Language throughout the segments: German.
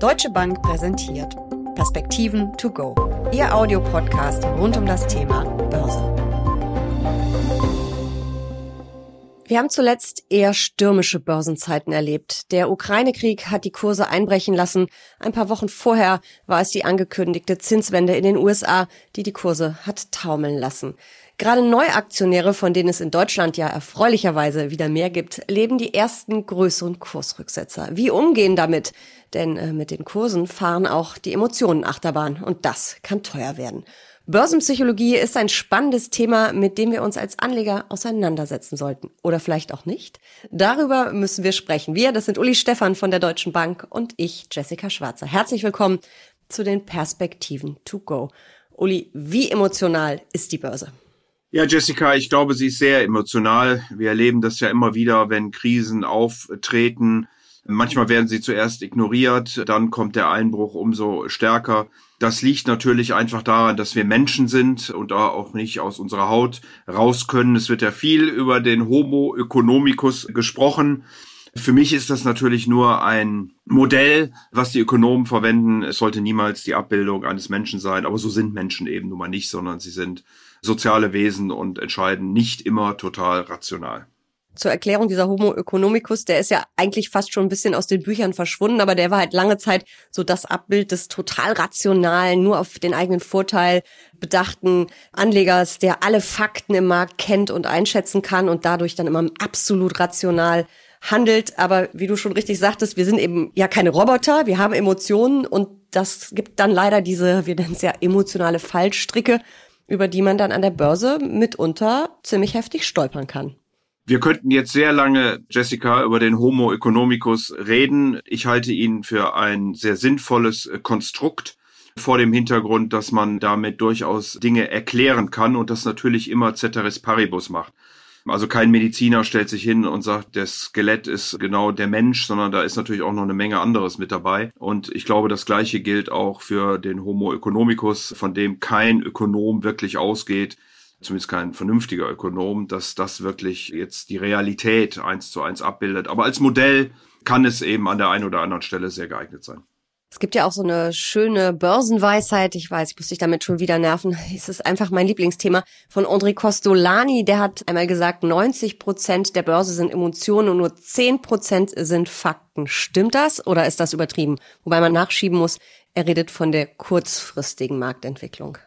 Deutsche Bank präsentiert Perspektiven to go. Ihr Audiopodcast rund um das Thema Börse. Wir haben zuletzt eher stürmische Börsenzeiten erlebt. Der Ukraine-Krieg hat die Kurse einbrechen lassen. Ein paar Wochen vorher war es die angekündigte Zinswende in den USA, die die Kurse hat taumeln lassen. Gerade Neuaktionäre, von denen es in Deutschland ja erfreulicherweise wieder mehr gibt, leben die ersten größeren Kursrücksetzer. Wie umgehen damit? Denn äh, mit den Kursen fahren auch die Emotionen Achterbahn und das kann teuer werden. Börsenpsychologie ist ein spannendes Thema, mit dem wir uns als Anleger auseinandersetzen sollten. Oder vielleicht auch nicht. Darüber müssen wir sprechen. Wir, das sind Uli Stefan von der Deutschen Bank und ich, Jessica Schwarzer. Herzlich willkommen zu den Perspektiven to go. Uli, wie emotional ist die Börse? Ja, Jessica, ich glaube, sie ist sehr emotional. Wir erleben das ja immer wieder, wenn Krisen auftreten. Manchmal werden sie zuerst ignoriert, dann kommt der Einbruch umso stärker. Das liegt natürlich einfach daran, dass wir Menschen sind und da auch nicht aus unserer Haut raus können. Es wird ja viel über den Homo economicus gesprochen. Für mich ist das natürlich nur ein Modell, was die Ökonomen verwenden. Es sollte niemals die Abbildung eines Menschen sein, aber so sind Menschen eben nun mal nicht, sondern sie sind soziale Wesen und entscheiden nicht immer total rational. Zur Erklärung dieser Homo economicus, der ist ja eigentlich fast schon ein bisschen aus den Büchern verschwunden, aber der war halt lange Zeit so das Abbild des total rationalen, nur auf den eigenen Vorteil bedachten Anlegers, der alle Fakten im Markt kennt und einschätzen kann und dadurch dann immer absolut rational handelt. Aber wie du schon richtig sagtest, wir sind eben ja keine Roboter, wir haben Emotionen und das gibt dann leider diese, wir nennen es ja emotionale Fallstricke, über die man dann an der Börse mitunter ziemlich heftig stolpern kann. Wir könnten jetzt sehr lange, Jessica, über den Homo economicus reden. Ich halte ihn für ein sehr sinnvolles Konstrukt vor dem Hintergrund, dass man damit durchaus Dinge erklären kann und das natürlich immer ceteris paribus macht. Also kein Mediziner stellt sich hin und sagt, das Skelett ist genau der Mensch, sondern da ist natürlich auch noch eine Menge anderes mit dabei. Und ich glaube, das Gleiche gilt auch für den Homo economicus, von dem kein Ökonom wirklich ausgeht, zumindest kein vernünftiger Ökonom, dass das wirklich jetzt die Realität eins zu eins abbildet. Aber als Modell kann es eben an der einen oder anderen Stelle sehr geeignet sein. Es gibt ja auch so eine schöne Börsenweisheit. Ich weiß, ich muss dich damit schon wieder nerven. Es ist einfach mein Lieblingsthema von André Costolani. Der hat einmal gesagt, 90 Prozent der Börse sind Emotionen und nur 10 Prozent sind Fakten. Stimmt das oder ist das übertrieben? Wobei man nachschieben muss, er redet von der kurzfristigen Marktentwicklung.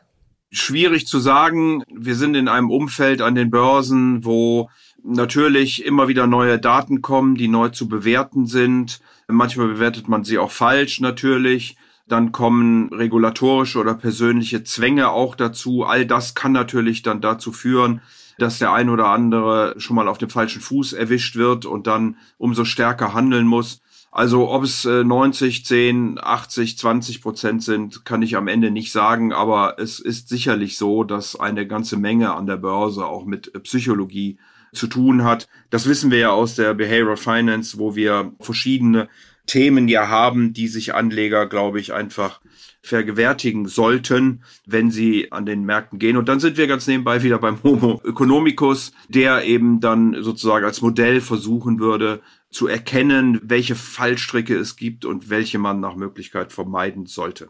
Schwierig zu sagen. Wir sind in einem Umfeld an den Börsen, wo natürlich immer wieder neue Daten kommen, die neu zu bewerten sind. Manchmal bewertet man sie auch falsch natürlich. Dann kommen regulatorische oder persönliche Zwänge auch dazu. All das kann natürlich dann dazu führen, dass der ein oder andere schon mal auf dem falschen Fuß erwischt wird und dann umso stärker handeln muss. Also ob es 90, 10, 80, 20 Prozent sind, kann ich am Ende nicht sagen, aber es ist sicherlich so, dass eine ganze Menge an der Börse auch mit Psychologie zu tun hat. Das wissen wir ja aus der Behavioral Finance, wo wir verschiedene Themen ja haben, die sich Anleger, glaube ich, einfach vergewärtigen sollten, wenn sie an den Märkten gehen. Und dann sind wir ganz nebenbei wieder beim Homo economicus, der eben dann sozusagen als Modell versuchen würde, zu erkennen, welche Fallstricke es gibt und welche man nach Möglichkeit vermeiden sollte.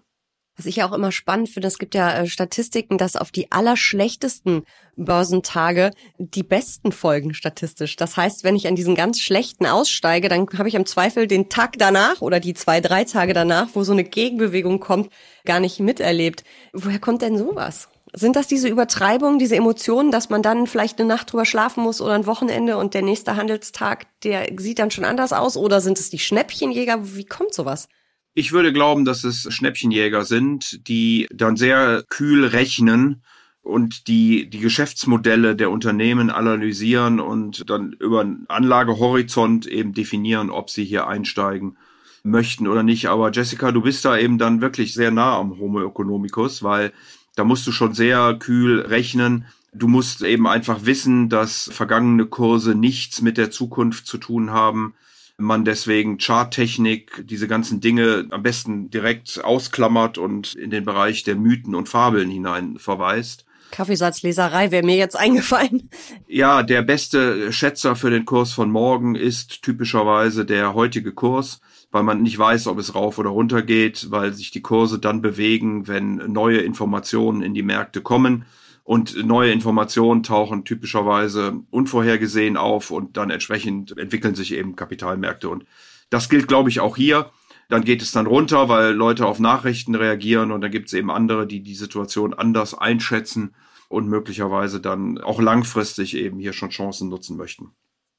Was ich ja auch immer spannend finde, es gibt ja äh, Statistiken, dass auf die allerschlechtesten Börsentage die besten folgen statistisch. Das heißt, wenn ich an diesen ganz schlechten aussteige, dann habe ich im Zweifel den Tag danach oder die zwei, drei Tage danach, wo so eine Gegenbewegung kommt, gar nicht miterlebt. Woher kommt denn sowas? Sind das diese Übertreibungen, diese Emotionen, dass man dann vielleicht eine Nacht drüber schlafen muss oder ein Wochenende und der nächste Handelstag, der sieht dann schon anders aus? Oder sind es die Schnäppchenjäger? Wie kommt sowas? Ich würde glauben, dass es Schnäppchenjäger sind, die dann sehr kühl rechnen und die die Geschäftsmodelle der Unternehmen analysieren und dann über einen Anlagehorizont eben definieren, ob sie hier einsteigen möchten oder nicht. Aber Jessica, du bist da eben dann wirklich sehr nah am Homo economicus, weil da musst du schon sehr kühl rechnen. Du musst eben einfach wissen, dass vergangene Kurse nichts mit der Zukunft zu tun haben man deswegen Charttechnik, diese ganzen Dinge am besten direkt ausklammert und in den Bereich der Mythen und Fabeln hinein verweist. Kaffeesatzleserei wäre mir jetzt eingefallen. Ja, der beste Schätzer für den Kurs von morgen ist typischerweise der heutige Kurs, weil man nicht weiß, ob es rauf oder runter geht, weil sich die Kurse dann bewegen, wenn neue Informationen in die Märkte kommen. Und neue Informationen tauchen typischerweise unvorhergesehen auf und dann entsprechend entwickeln sich eben Kapitalmärkte. Und das gilt, glaube ich, auch hier. Dann geht es dann runter, weil Leute auf Nachrichten reagieren und dann gibt es eben andere, die die Situation anders einschätzen und möglicherweise dann auch langfristig eben hier schon Chancen nutzen möchten.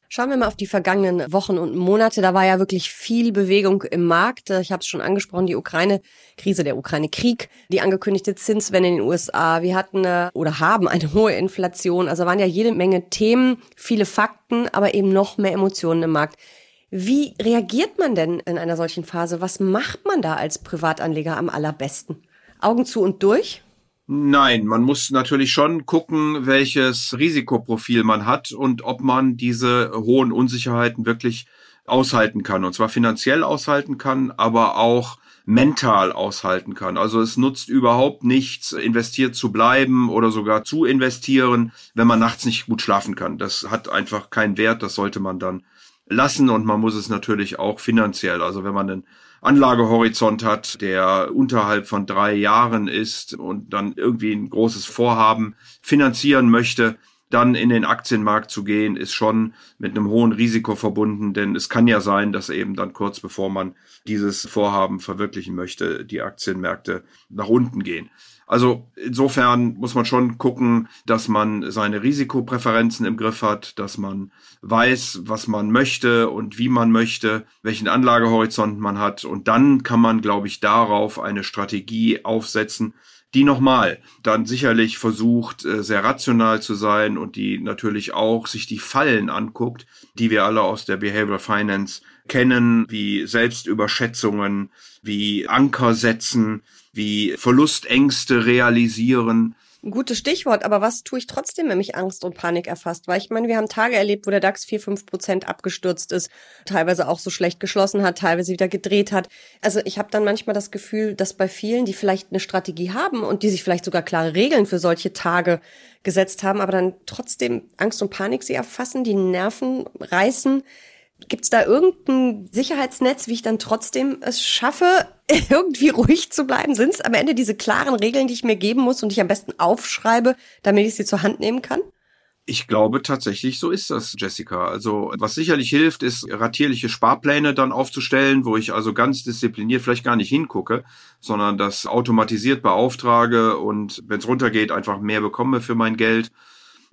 Schauen wir mal auf die vergangenen Wochen und Monate. Da war ja wirklich viel Bewegung im Markt. Ich habe es schon angesprochen, die Ukraine-Krise, der Ukraine-Krieg, die angekündigte Zinswende in den USA. Wir hatten äh, oder haben eine hohe Inflation. Also waren ja jede Menge Themen, viele Fakten, aber eben noch mehr Emotionen im Markt. Wie reagiert man denn in einer solchen Phase? Was macht man da als Privatanleger am allerbesten? Augen zu und durch? Nein, man muss natürlich schon gucken, welches Risikoprofil man hat und ob man diese hohen Unsicherheiten wirklich aushalten kann. Und zwar finanziell aushalten kann, aber auch mental aushalten kann. Also es nutzt überhaupt nichts, investiert zu bleiben oder sogar zu investieren, wenn man nachts nicht gut schlafen kann. Das hat einfach keinen Wert, das sollte man dann lassen und man muss es natürlich auch finanziell. Also wenn man einen Anlagehorizont hat, der unterhalb von drei Jahren ist und dann irgendwie ein großes Vorhaben finanzieren möchte, dann in den Aktienmarkt zu gehen, ist schon mit einem hohen Risiko verbunden, denn es kann ja sein, dass eben dann kurz bevor man dieses Vorhaben verwirklichen möchte, die Aktienmärkte nach unten gehen. Also insofern muss man schon gucken, dass man seine Risikopräferenzen im Griff hat, dass man weiß, was man möchte und wie man möchte, welchen Anlagehorizont man hat. Und dann kann man, glaube ich, darauf eine Strategie aufsetzen, die nochmal dann sicherlich versucht, äh, sehr rational zu sein und die natürlich auch sich die Fallen anguckt, die wir alle aus der Behavioral Finance kennen, wie Selbstüberschätzungen, wie Anker setzen, wie Verlustängste realisieren. Ein gutes Stichwort, aber was tue ich trotzdem, wenn mich Angst und Panik erfasst? Weil ich meine, wir haben Tage erlebt, wo der DAX 4, 5 Prozent abgestürzt ist, teilweise auch so schlecht geschlossen hat, teilweise wieder gedreht hat. Also ich habe dann manchmal das Gefühl, dass bei vielen, die vielleicht eine Strategie haben und die sich vielleicht sogar klare Regeln für solche Tage gesetzt haben, aber dann trotzdem Angst und Panik sie erfassen, die Nerven reißen, Gibt es da irgendein Sicherheitsnetz, wie ich dann trotzdem es schaffe, irgendwie ruhig zu bleiben? Sind es am Ende diese klaren Regeln, die ich mir geben muss und ich am besten aufschreibe, damit ich sie zur Hand nehmen kann? Ich glaube tatsächlich, so ist das, Jessica. Also was sicherlich hilft, ist ratierliche Sparpläne dann aufzustellen, wo ich also ganz diszipliniert vielleicht gar nicht hingucke, sondern das automatisiert beauftrage und wenn es runtergeht, einfach mehr bekomme für mein Geld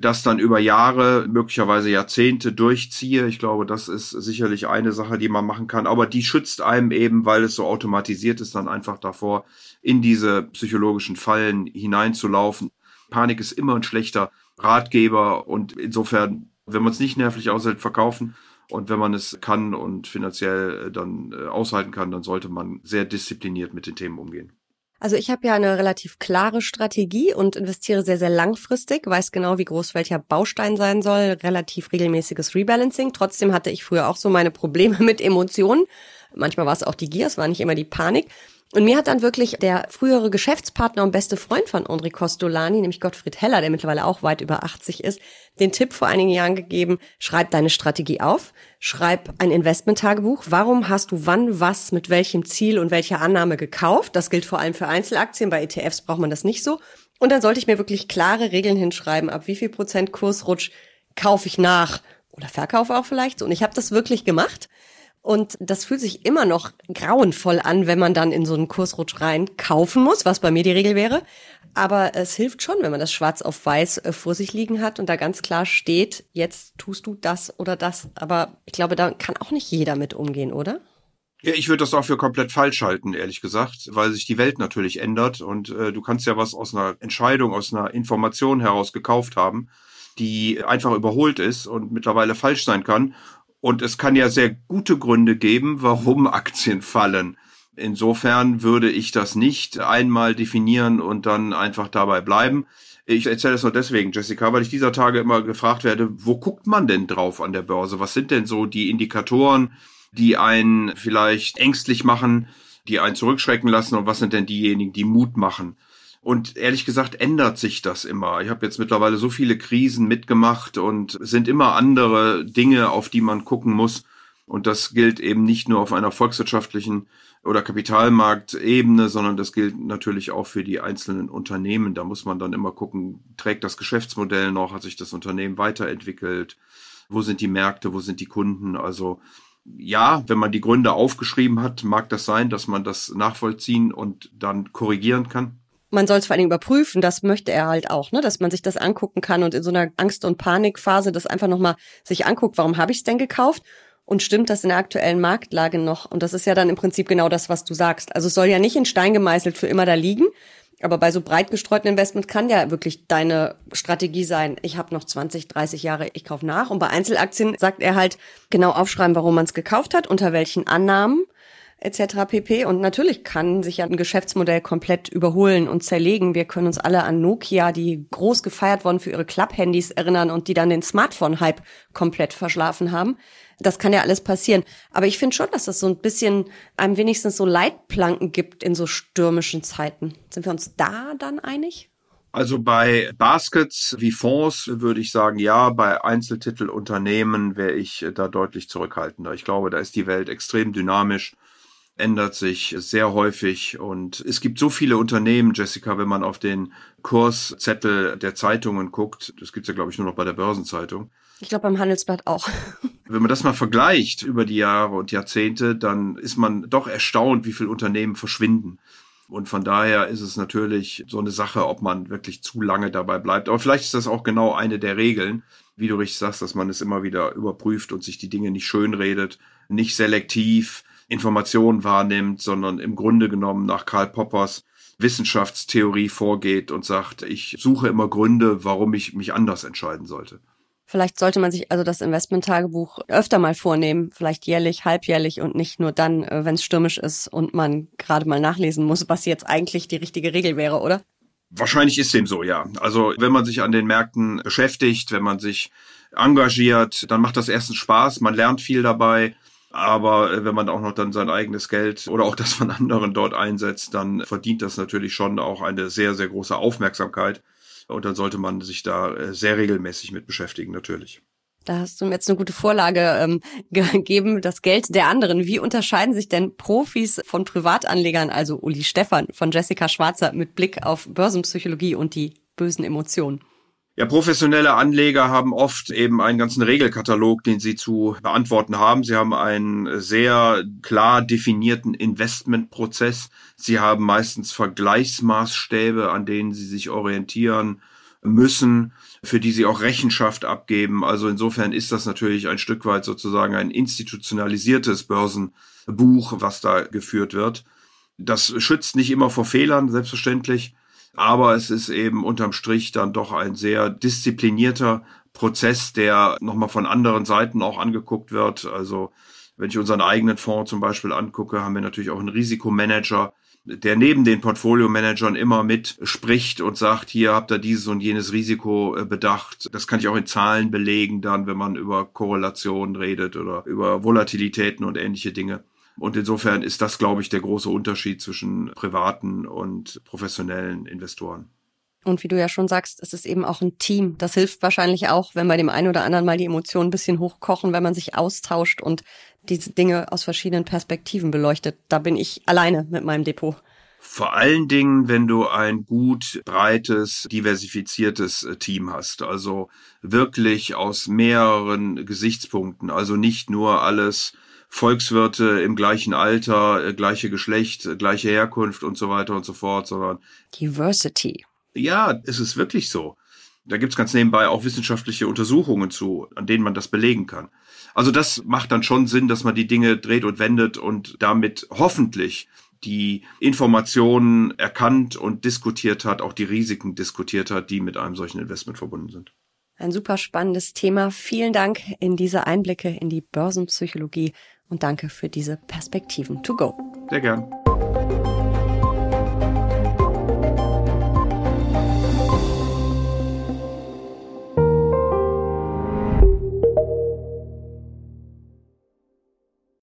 das dann über Jahre, möglicherweise Jahrzehnte durchziehe. Ich glaube, das ist sicherlich eine Sache, die man machen kann. Aber die schützt einem eben, weil es so automatisiert ist, dann einfach davor, in diese psychologischen Fallen hineinzulaufen. Panik ist immer ein schlechter Ratgeber und insofern, wenn man es nicht nervlich aushält, verkaufen. Und wenn man es kann und finanziell dann äh, aushalten kann, dann sollte man sehr diszipliniert mit den Themen umgehen. Also ich habe ja eine relativ klare Strategie und investiere sehr, sehr langfristig, weiß genau, wie groß welcher Baustein sein soll, relativ regelmäßiges Rebalancing. Trotzdem hatte ich früher auch so meine Probleme mit Emotionen. Manchmal war es auch die Gier, es war nicht immer die Panik. Und mir hat dann wirklich der frühere Geschäftspartner und beste Freund von André Costolani, nämlich Gottfried Heller, der mittlerweile auch weit über 80 ist, den Tipp vor einigen Jahren gegeben, schreib deine Strategie auf, schreib ein Investment-Tagebuch. Warum hast du wann was mit welchem Ziel und welcher Annahme gekauft? Das gilt vor allem für Einzelaktien. Bei ETFs braucht man das nicht so. Und dann sollte ich mir wirklich klare Regeln hinschreiben, ab wie viel Prozent Kursrutsch kaufe ich nach oder verkaufe auch vielleicht. Und ich habe das wirklich gemacht. Und das fühlt sich immer noch grauenvoll an, wenn man dann in so einen Kursrutsch rein kaufen muss, was bei mir die Regel wäre. Aber es hilft schon, wenn man das schwarz auf weiß äh, vor sich liegen hat und da ganz klar steht, jetzt tust du das oder das. Aber ich glaube, da kann auch nicht jeder mit umgehen, oder? Ja, ich würde das auch für komplett falsch halten, ehrlich gesagt, weil sich die Welt natürlich ändert und äh, du kannst ja was aus einer Entscheidung, aus einer Information heraus gekauft haben, die einfach überholt ist und mittlerweile falsch sein kann. Und es kann ja sehr gute Gründe geben, warum Aktien fallen. Insofern würde ich das nicht einmal definieren und dann einfach dabei bleiben. Ich erzähle es nur deswegen, Jessica, weil ich dieser Tage immer gefragt werde, wo guckt man denn drauf an der Börse? Was sind denn so die Indikatoren, die einen vielleicht ängstlich machen, die einen zurückschrecken lassen und was sind denn diejenigen, die Mut machen? Und ehrlich gesagt ändert sich das immer. Ich habe jetzt mittlerweile so viele Krisen mitgemacht und sind immer andere Dinge, auf die man gucken muss. Und das gilt eben nicht nur auf einer volkswirtschaftlichen oder Kapitalmarktebene, sondern das gilt natürlich auch für die einzelnen Unternehmen. Da muss man dann immer gucken, trägt das Geschäftsmodell noch, hat sich das Unternehmen weiterentwickelt, wo sind die Märkte, wo sind die Kunden. Also ja, wenn man die Gründe aufgeschrieben hat, mag das sein, dass man das nachvollziehen und dann korrigieren kann. Man soll es vor allen Dingen überprüfen, das möchte er halt auch, ne? dass man sich das angucken kann und in so einer Angst- und Panikphase das einfach nochmal sich anguckt, warum habe ich es denn gekauft? Und stimmt das in der aktuellen Marktlage noch? Und das ist ja dann im Prinzip genau das, was du sagst. Also es soll ja nicht in Stein gemeißelt für immer da liegen, aber bei so breit gestreuten Investments kann ja wirklich deine Strategie sein, ich habe noch 20, 30 Jahre, ich kaufe nach. Und bei Einzelaktien sagt er halt genau aufschreiben, warum man es gekauft hat, unter welchen Annahmen etc. pp. Und natürlich kann sich ja ein Geschäftsmodell komplett überholen und zerlegen. Wir können uns alle an Nokia, die groß gefeiert worden für ihre Club-Handys erinnern und die dann den Smartphone-Hype komplett verschlafen haben. Das kann ja alles passieren. Aber ich finde schon, dass das so ein bisschen einem wenigstens so Leitplanken gibt in so stürmischen Zeiten. Sind wir uns da dann einig? Also bei Baskets wie Fonds würde ich sagen, ja, bei Einzeltitelunternehmen wäre ich da deutlich zurückhaltender. Ich glaube, da ist die Welt extrem dynamisch ändert sich sehr häufig und es gibt so viele Unternehmen, Jessica, wenn man auf den Kurszettel der Zeitungen guckt, das gibt's ja glaube ich nur noch bei der Börsenzeitung. Ich glaube beim Handelsblatt auch. Wenn man das mal vergleicht über die Jahre und Jahrzehnte, dann ist man doch erstaunt, wie viele Unternehmen verschwinden. Und von daher ist es natürlich so eine Sache, ob man wirklich zu lange dabei bleibt. Aber vielleicht ist das auch genau eine der Regeln, wie du richtig sagst, dass man es immer wieder überprüft und sich die Dinge nicht schönredet, nicht selektiv Informationen wahrnimmt, sondern im Grunde genommen nach Karl Poppers Wissenschaftstheorie vorgeht und sagt, ich suche immer Gründe, warum ich mich anders entscheiden sollte. Vielleicht sollte man sich also das Investment-Tagebuch öfter mal vornehmen, vielleicht jährlich, halbjährlich und nicht nur dann, äh, wenn es stürmisch ist und man gerade mal nachlesen muss, was jetzt eigentlich die richtige Regel wäre, oder? Wahrscheinlich ist dem so, ja. Also wenn man sich an den Märkten beschäftigt, wenn man sich engagiert, dann macht das erstens Spaß, man lernt viel dabei. Aber äh, wenn man auch noch dann sein eigenes Geld oder auch das von anderen dort einsetzt, dann verdient das natürlich schon auch eine sehr, sehr große Aufmerksamkeit. Und dann sollte man sich da äh, sehr regelmäßig mit beschäftigen, natürlich. Da hast du mir jetzt eine gute Vorlage ähm, gegeben, das Geld der anderen. Wie unterscheiden sich denn Profis von Privatanlegern, also Uli Stefan von Jessica Schwarzer, mit Blick auf Börsenpsychologie und die bösen Emotionen? Ja, professionelle Anleger haben oft eben einen ganzen Regelkatalog, den sie zu beantworten haben. Sie haben einen sehr klar definierten Investmentprozess. Sie haben meistens Vergleichsmaßstäbe, an denen sie sich orientieren müssen, für die sie auch Rechenschaft abgeben. Also insofern ist das natürlich ein Stück weit sozusagen ein institutionalisiertes Börsenbuch, was da geführt wird. Das schützt nicht immer vor Fehlern, selbstverständlich. Aber es ist eben unterm Strich dann doch ein sehr disziplinierter Prozess, der nochmal von anderen Seiten auch angeguckt wird. Also wenn ich unseren eigenen Fonds zum Beispiel angucke, haben wir natürlich auch einen Risikomanager, der neben den Portfolio-Managern immer mitspricht und sagt, hier habt ihr dieses und jenes Risiko äh, bedacht. Das kann ich auch in Zahlen belegen dann, wenn man über Korrelationen redet oder über Volatilitäten und ähnliche Dinge. Und insofern ist das, glaube ich, der große Unterschied zwischen privaten und professionellen Investoren. Und wie du ja schon sagst, es ist eben auch ein Team. Das hilft wahrscheinlich auch, wenn bei dem einen oder anderen mal die Emotionen ein bisschen hochkochen, wenn man sich austauscht und diese Dinge aus verschiedenen Perspektiven beleuchtet. Da bin ich alleine mit meinem Depot. Vor allen Dingen, wenn du ein gut, breites, diversifiziertes äh, Team hast. Also wirklich aus mehreren Gesichtspunkten. Also nicht nur alles Volkswirte im gleichen Alter, äh, gleiche Geschlecht, äh, gleiche Herkunft und so weiter und so fort, sondern Diversity. Ja, es ist wirklich so. Da gibt's ganz nebenbei auch wissenschaftliche Untersuchungen zu, an denen man das belegen kann. Also das macht dann schon Sinn, dass man die Dinge dreht und wendet und damit hoffentlich die Informationen erkannt und diskutiert hat, auch die Risiken diskutiert hat, die mit einem solchen Investment verbunden sind. Ein super spannendes Thema. Vielen Dank in diese Einblicke in die Börsenpsychologie und danke für diese Perspektiven to go. Sehr gern.